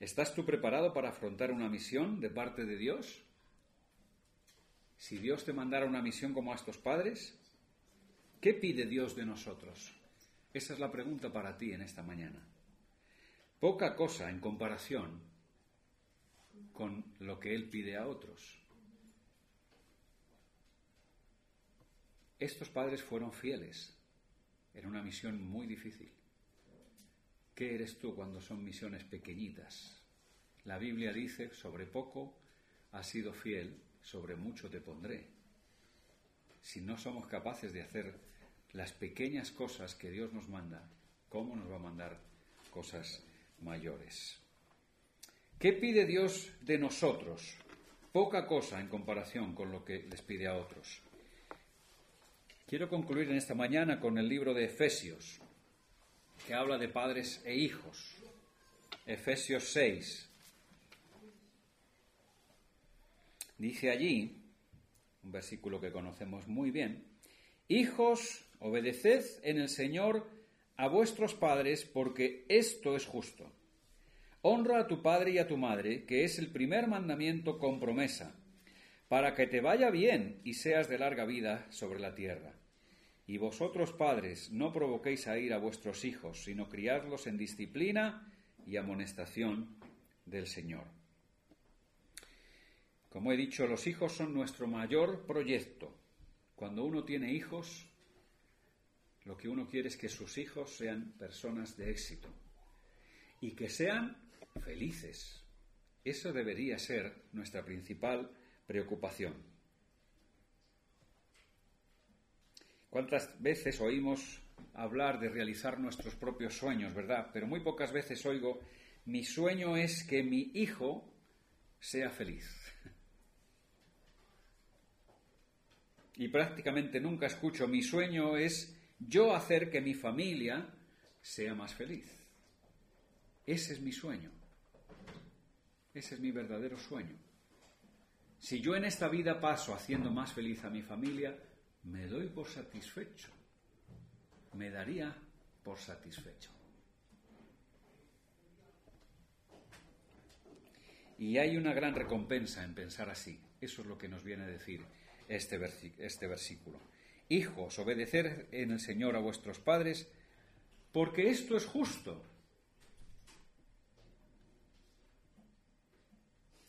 ¿Estás tú preparado para afrontar una misión de parte de Dios? Si Dios te mandara una misión como a estos padres, ¿qué pide Dios de nosotros? Esa es la pregunta para ti en esta mañana. Poca cosa en comparación con lo que Él pide a otros. Estos padres fueron fieles en una misión muy difícil. ¿Qué eres tú cuando son misiones pequeñitas? La Biblia dice, sobre poco has sido fiel, sobre mucho te pondré. Si no somos capaces de hacer las pequeñas cosas que Dios nos manda, ¿cómo nos va a mandar cosas mayores? ¿Qué pide Dios de nosotros? Poca cosa en comparación con lo que les pide a otros. Quiero concluir en esta mañana con el libro de Efesios. que habla de padres e hijos. Efesios 6. Dice allí, un versículo que conocemos muy bien, Hijos, obedeced en el Señor a vuestros padres, porque esto es justo. Honra a tu padre y a tu madre, que es el primer mandamiento con promesa, para que te vaya bien y seas de larga vida sobre la tierra. Y vosotros, padres, no provoquéis a ir a vuestros hijos, sino criadlos en disciplina y amonestación del Señor. Como he dicho, los hijos son nuestro mayor proyecto. Cuando uno tiene hijos, lo que uno quiere es que sus hijos sean personas de éxito y que sean felices. Eso debería ser nuestra principal preocupación. ¿Cuántas veces oímos hablar de realizar nuestros propios sueños, verdad? Pero muy pocas veces oigo, mi sueño es que mi hijo sea feliz. Y prácticamente nunca escucho, mi sueño es yo hacer que mi familia sea más feliz. Ese es mi sueño. Ese es mi verdadero sueño. Si yo en esta vida paso haciendo más feliz a mi familia, me doy por satisfecho. Me daría por satisfecho. Y hay una gran recompensa en pensar así. Eso es lo que nos viene a decir este, este versículo. Hijos, obedecer en el Señor a vuestros padres, porque esto es justo.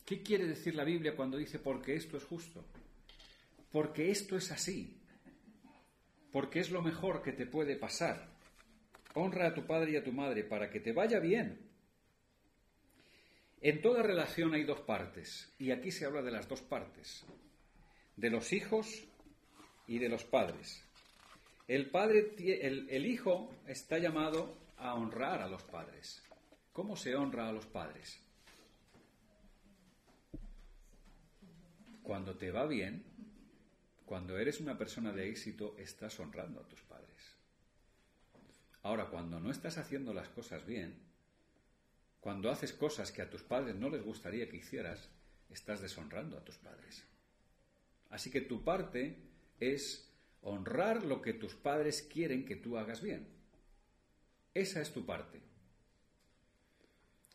¿Qué quiere decir la Biblia cuando dice porque esto es justo? Porque esto es así. Porque es lo mejor que te puede pasar. Honra a tu padre y a tu madre para que te vaya bien. En toda relación hay dos partes, y aquí se habla de las dos partes, de los hijos y de los padres. El, padre, el, el hijo está llamado a honrar a los padres. ¿Cómo se honra a los padres? Cuando te va bien, cuando eres una persona de éxito, estás honrando a tus padres. Ahora, cuando no estás haciendo las cosas bien, cuando haces cosas que a tus padres no les gustaría que hicieras, estás deshonrando a tus padres. Así que tu parte es honrar lo que tus padres quieren que tú hagas bien. Esa es tu parte.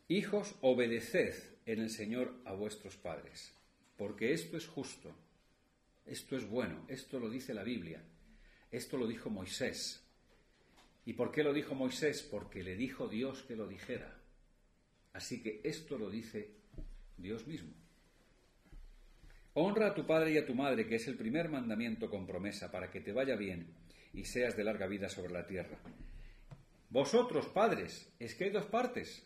Hijos, obedeced en el Señor a vuestros padres, porque esto es justo, esto es bueno, esto lo dice la Biblia, esto lo dijo Moisés. ¿Y por qué lo dijo Moisés? Porque le dijo Dios que lo dijera. Así que esto lo dice Dios mismo. Honra a tu padre y a tu madre, que es el primer mandamiento con promesa, para que te vaya bien y seas de larga vida sobre la tierra. Vosotros, padres, es que hay dos partes.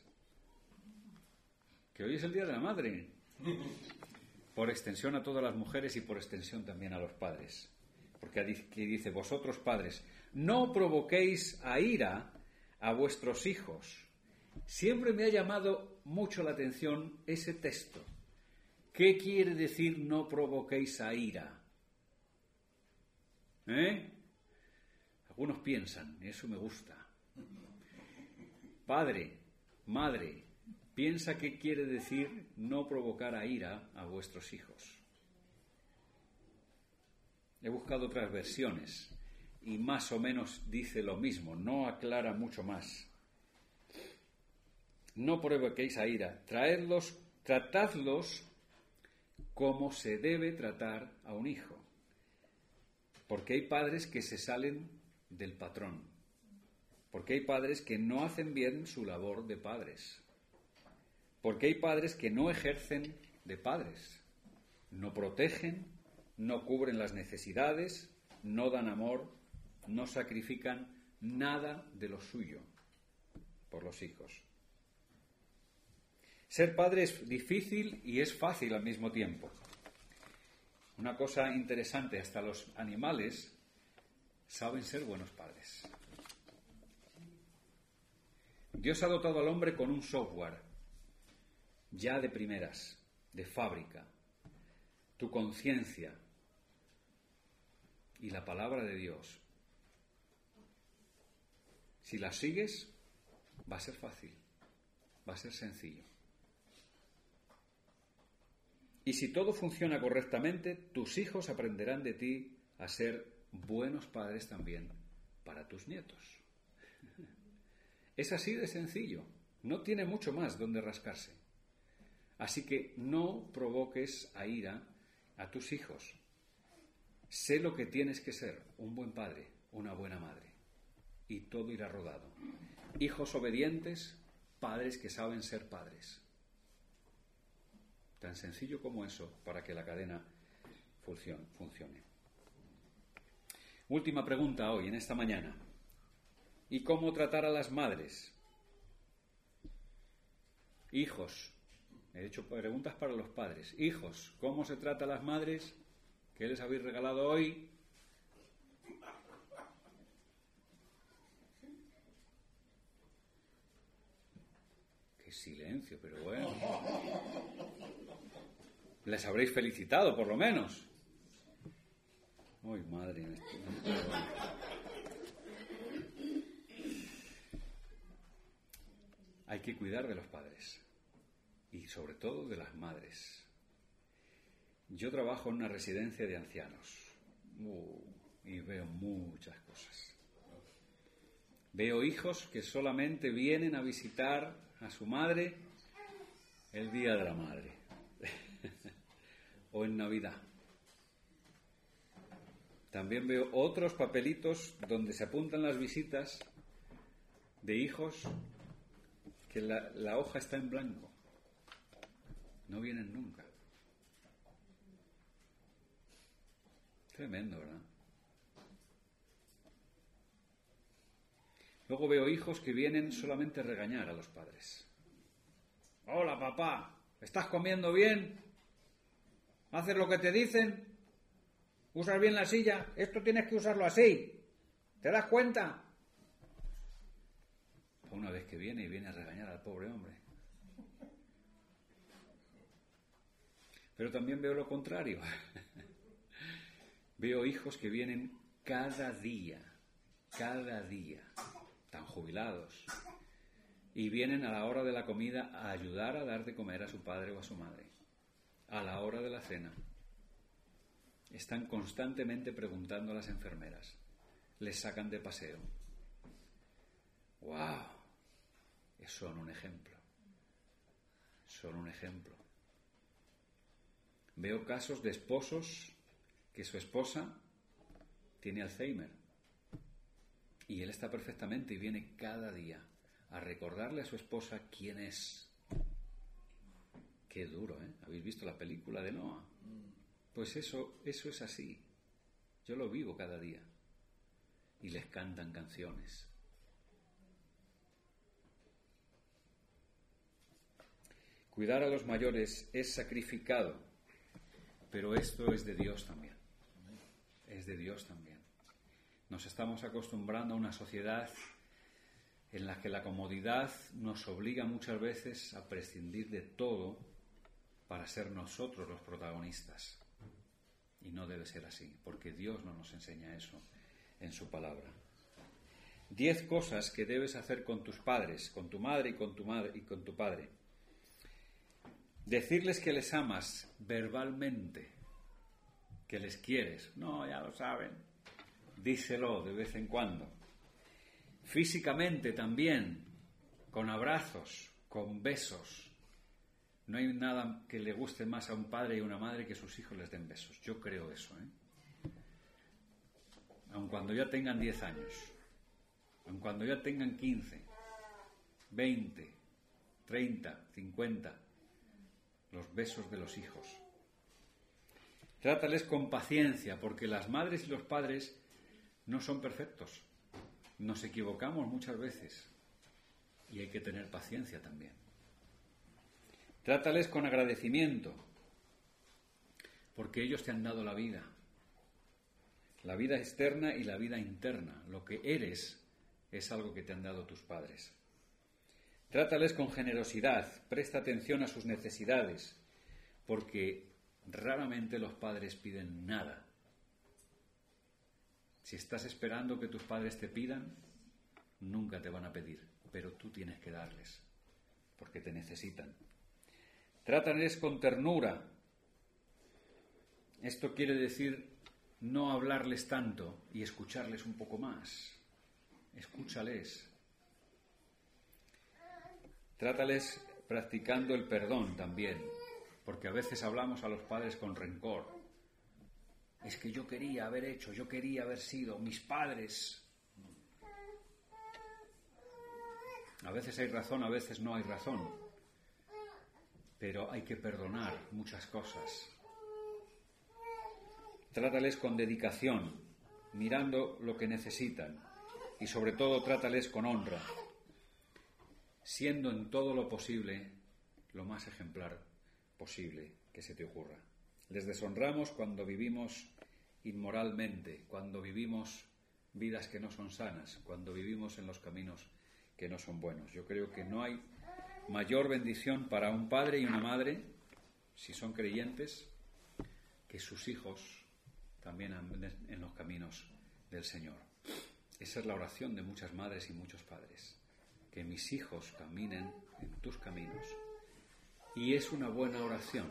Que hoy es el Día de la Madre. Por extensión a todas las mujeres y por extensión también a los padres. Porque aquí dice, vosotros, padres, no provoquéis a ira a vuestros hijos. Siempre me ha llamado mucho la atención ese texto ¿Qué quiere decir no provoquéis a ira? ¿Eh? Algunos piensan, eso me gusta. Padre, madre, piensa qué quiere decir no provocar a ira a vuestros hijos. He buscado otras versiones y más o menos dice lo mismo, no aclara mucho más. No provoquéis a ira, traedlos, tratadlos cómo se debe tratar a un hijo. Porque hay padres que se salen del patrón. Porque hay padres que no hacen bien su labor de padres. Porque hay padres que no ejercen de padres. No protegen, no cubren las necesidades, no dan amor, no sacrifican nada de lo suyo por los hijos. Ser padre es difícil y es fácil al mismo tiempo. Una cosa interesante, hasta los animales saben ser buenos padres. Dios ha dotado al hombre con un software ya de primeras, de fábrica, tu conciencia y la palabra de Dios. Si la sigues, Va a ser fácil, va a ser sencillo. Y si todo funciona correctamente, tus hijos aprenderán de ti a ser buenos padres también para tus nietos. Es así de sencillo, no tiene mucho más donde rascarse. Así que no provoques a ira a tus hijos. Sé lo que tienes que ser, un buen padre, una buena madre. Y todo irá rodado. Hijos obedientes, padres que saben ser padres. Tan sencillo como eso para que la cadena funcione. Última pregunta hoy, en esta mañana. ¿Y cómo tratar a las madres? Hijos. He hecho preguntas para los padres. Hijos, ¿cómo se trata a las madres? ¿Qué les habéis regalado hoy? Qué silencio, pero bueno. Les habréis felicitado, por lo menos. Uy, madre. Hay que cuidar de los padres y sobre todo de las madres. Yo trabajo en una residencia de ancianos uh, y veo muchas cosas. Veo hijos que solamente vienen a visitar a su madre el día de la madre o en Navidad. También veo otros papelitos donde se apuntan las visitas de hijos que la, hoja está en blanco. No vienen nunca. Tremendo, ¿verdad? Luego veo hijos que vienen solamente a regañar a los padres. Hola, papá, ¿estás comiendo bien? ¿Haces lo que te dicen? ¿Usas bien la silla? Esto tienes que usarlo así. ¿Te das cuenta? Una vez que viene y viene a regañar al pobre hombre. Pero también veo lo contrario. veo hijos que vienen cada día, cada día, tan jubilados, y vienen a la hora de la comida a ayudar a dar de comer a su padre o a su madre, a la hora de la cena están constantemente preguntando a las enfermeras. Les sacan de paseo. ¡Wow! Son un ejemplo. Son un ejemplo. Veo casos de esposos que su esposa tiene Alzheimer. Y él está perfectamente y viene cada día a recordarle a su esposa quién es. Qué duro, ¿eh? ¿Habéis visto la película de Noah? Pues eso, eso es así. Yo lo vivo cada día. Y les cantan canciones. Cuidar a los mayores es sacrificado, pero esto es de Dios también. Es de Dios también. Nos estamos acostumbrando a una sociedad en la que la comodidad nos obliga muchas veces a prescindir de todo para ser nosotros los protagonistas. Y no debe ser así, porque Dios no nos enseña eso en su palabra. Diez cosas que debes hacer con tus padres, con tu madre y con tu madre y con tu padre. Decirles que les amas verbalmente, que les quieres. No, ya lo saben. Díselo de vez en cuando. Físicamente también, con abrazos, con besos, no hay nada que le guste más a un padre y a una madre que sus hijos les den besos. Yo creo eso, ¿eh? Aun cuando ya tengan 10 años, aun cuando ya tengan 15, 20, 30, 50, los besos de los hijos. Trátales con paciencia, porque las madres y los padres no son perfectos. Nos equivocamos muchas veces y hay que tener paciencia también. Trátales con agradecimiento, porque ellos te han dado la vida, la vida externa y la vida interna. Lo que eres es algo que te han dado tus padres. Trátales con generosidad, presta atención a sus necesidades, porque raramente los padres piden nada. Si estás esperando que tus padres te pidan, nunca te van a pedir. pero tú tienes que darles, porque te necesitan. Trátales con ternura. Esto quiere decir no hablarles tanto y escucharles un poco más. Escúchales. Trátales practicando el perdón también, porque a veces hablamos a los padres con rencor. Es que yo quería haber hecho, yo quería haber sido, mis padres. A veces hay razón, a veces no hay razón, pero hay que perdonar muchas cosas. Trátales con dedicación, mirando lo que necesitan y sobre todo trátales con honra, siendo en todo lo posible lo más ejemplar posible que se te ocurra. Les deshonramos cuando vivimos inmoralmente, cuando vivimos vidas que no son sanas, cuando vivimos en los caminos que no son buenos. Yo creo que no hay mayor bendición para un padre y una madre, si son creyentes, que sus hijos también anden en los caminos del Señor. Esa es la oración de muchas madres y muchos padres, que mis hijos caminen en tus caminos. Y es una buena oración.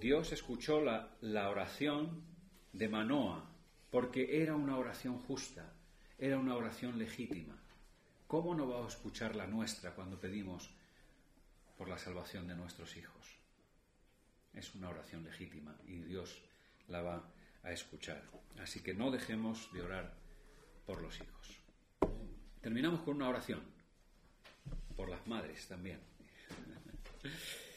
Dios escuchó la, la oración de Manoa porque era una oración justa, era una oración legítima. ¿Cómo no va a escuchar la nuestra cuando pedimos por la salvación de nuestros hijos? Es una oración legítima y Dios la va a escuchar. Así que no dejemos de orar por los hijos. Terminamos con una oración, por las madres también.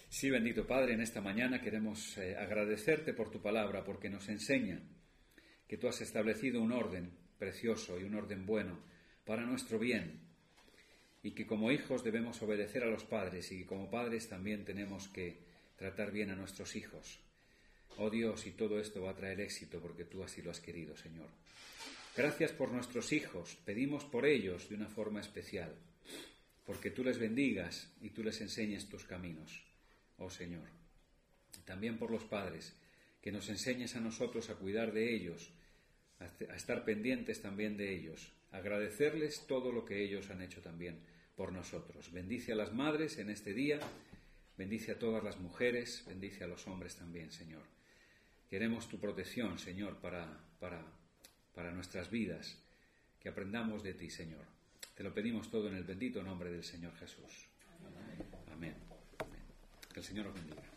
Sí, bendito Padre, en esta mañana queremos eh, agradecerte por tu palabra, porque nos enseña que tú has establecido un orden precioso y un orden bueno para nuestro bien, y que como hijos debemos obedecer a los padres y que como padres también tenemos que tratar bien a nuestros hijos. Oh Dios, y todo esto va a traer éxito porque tú así lo has querido, Señor. Gracias por nuestros hijos, pedimos por ellos de una forma especial, porque tú les bendigas y tú les enseñes tus caminos, oh Señor. También por los padres, que nos enseñes a nosotros a cuidar de ellos, a estar pendientes también de ellos, agradecerles todo lo que ellos han hecho también por nosotros. Bendice a las madres en este día, bendice a todas las mujeres, bendice a los hombres también, Señor. Queremos tu protección, Señor, para, para, para nuestras vidas, que aprendamos de ti, Señor. Te lo pedimos todo en el bendito nombre del Señor Jesús. Amén. Amén. Que el Señor os bendiga.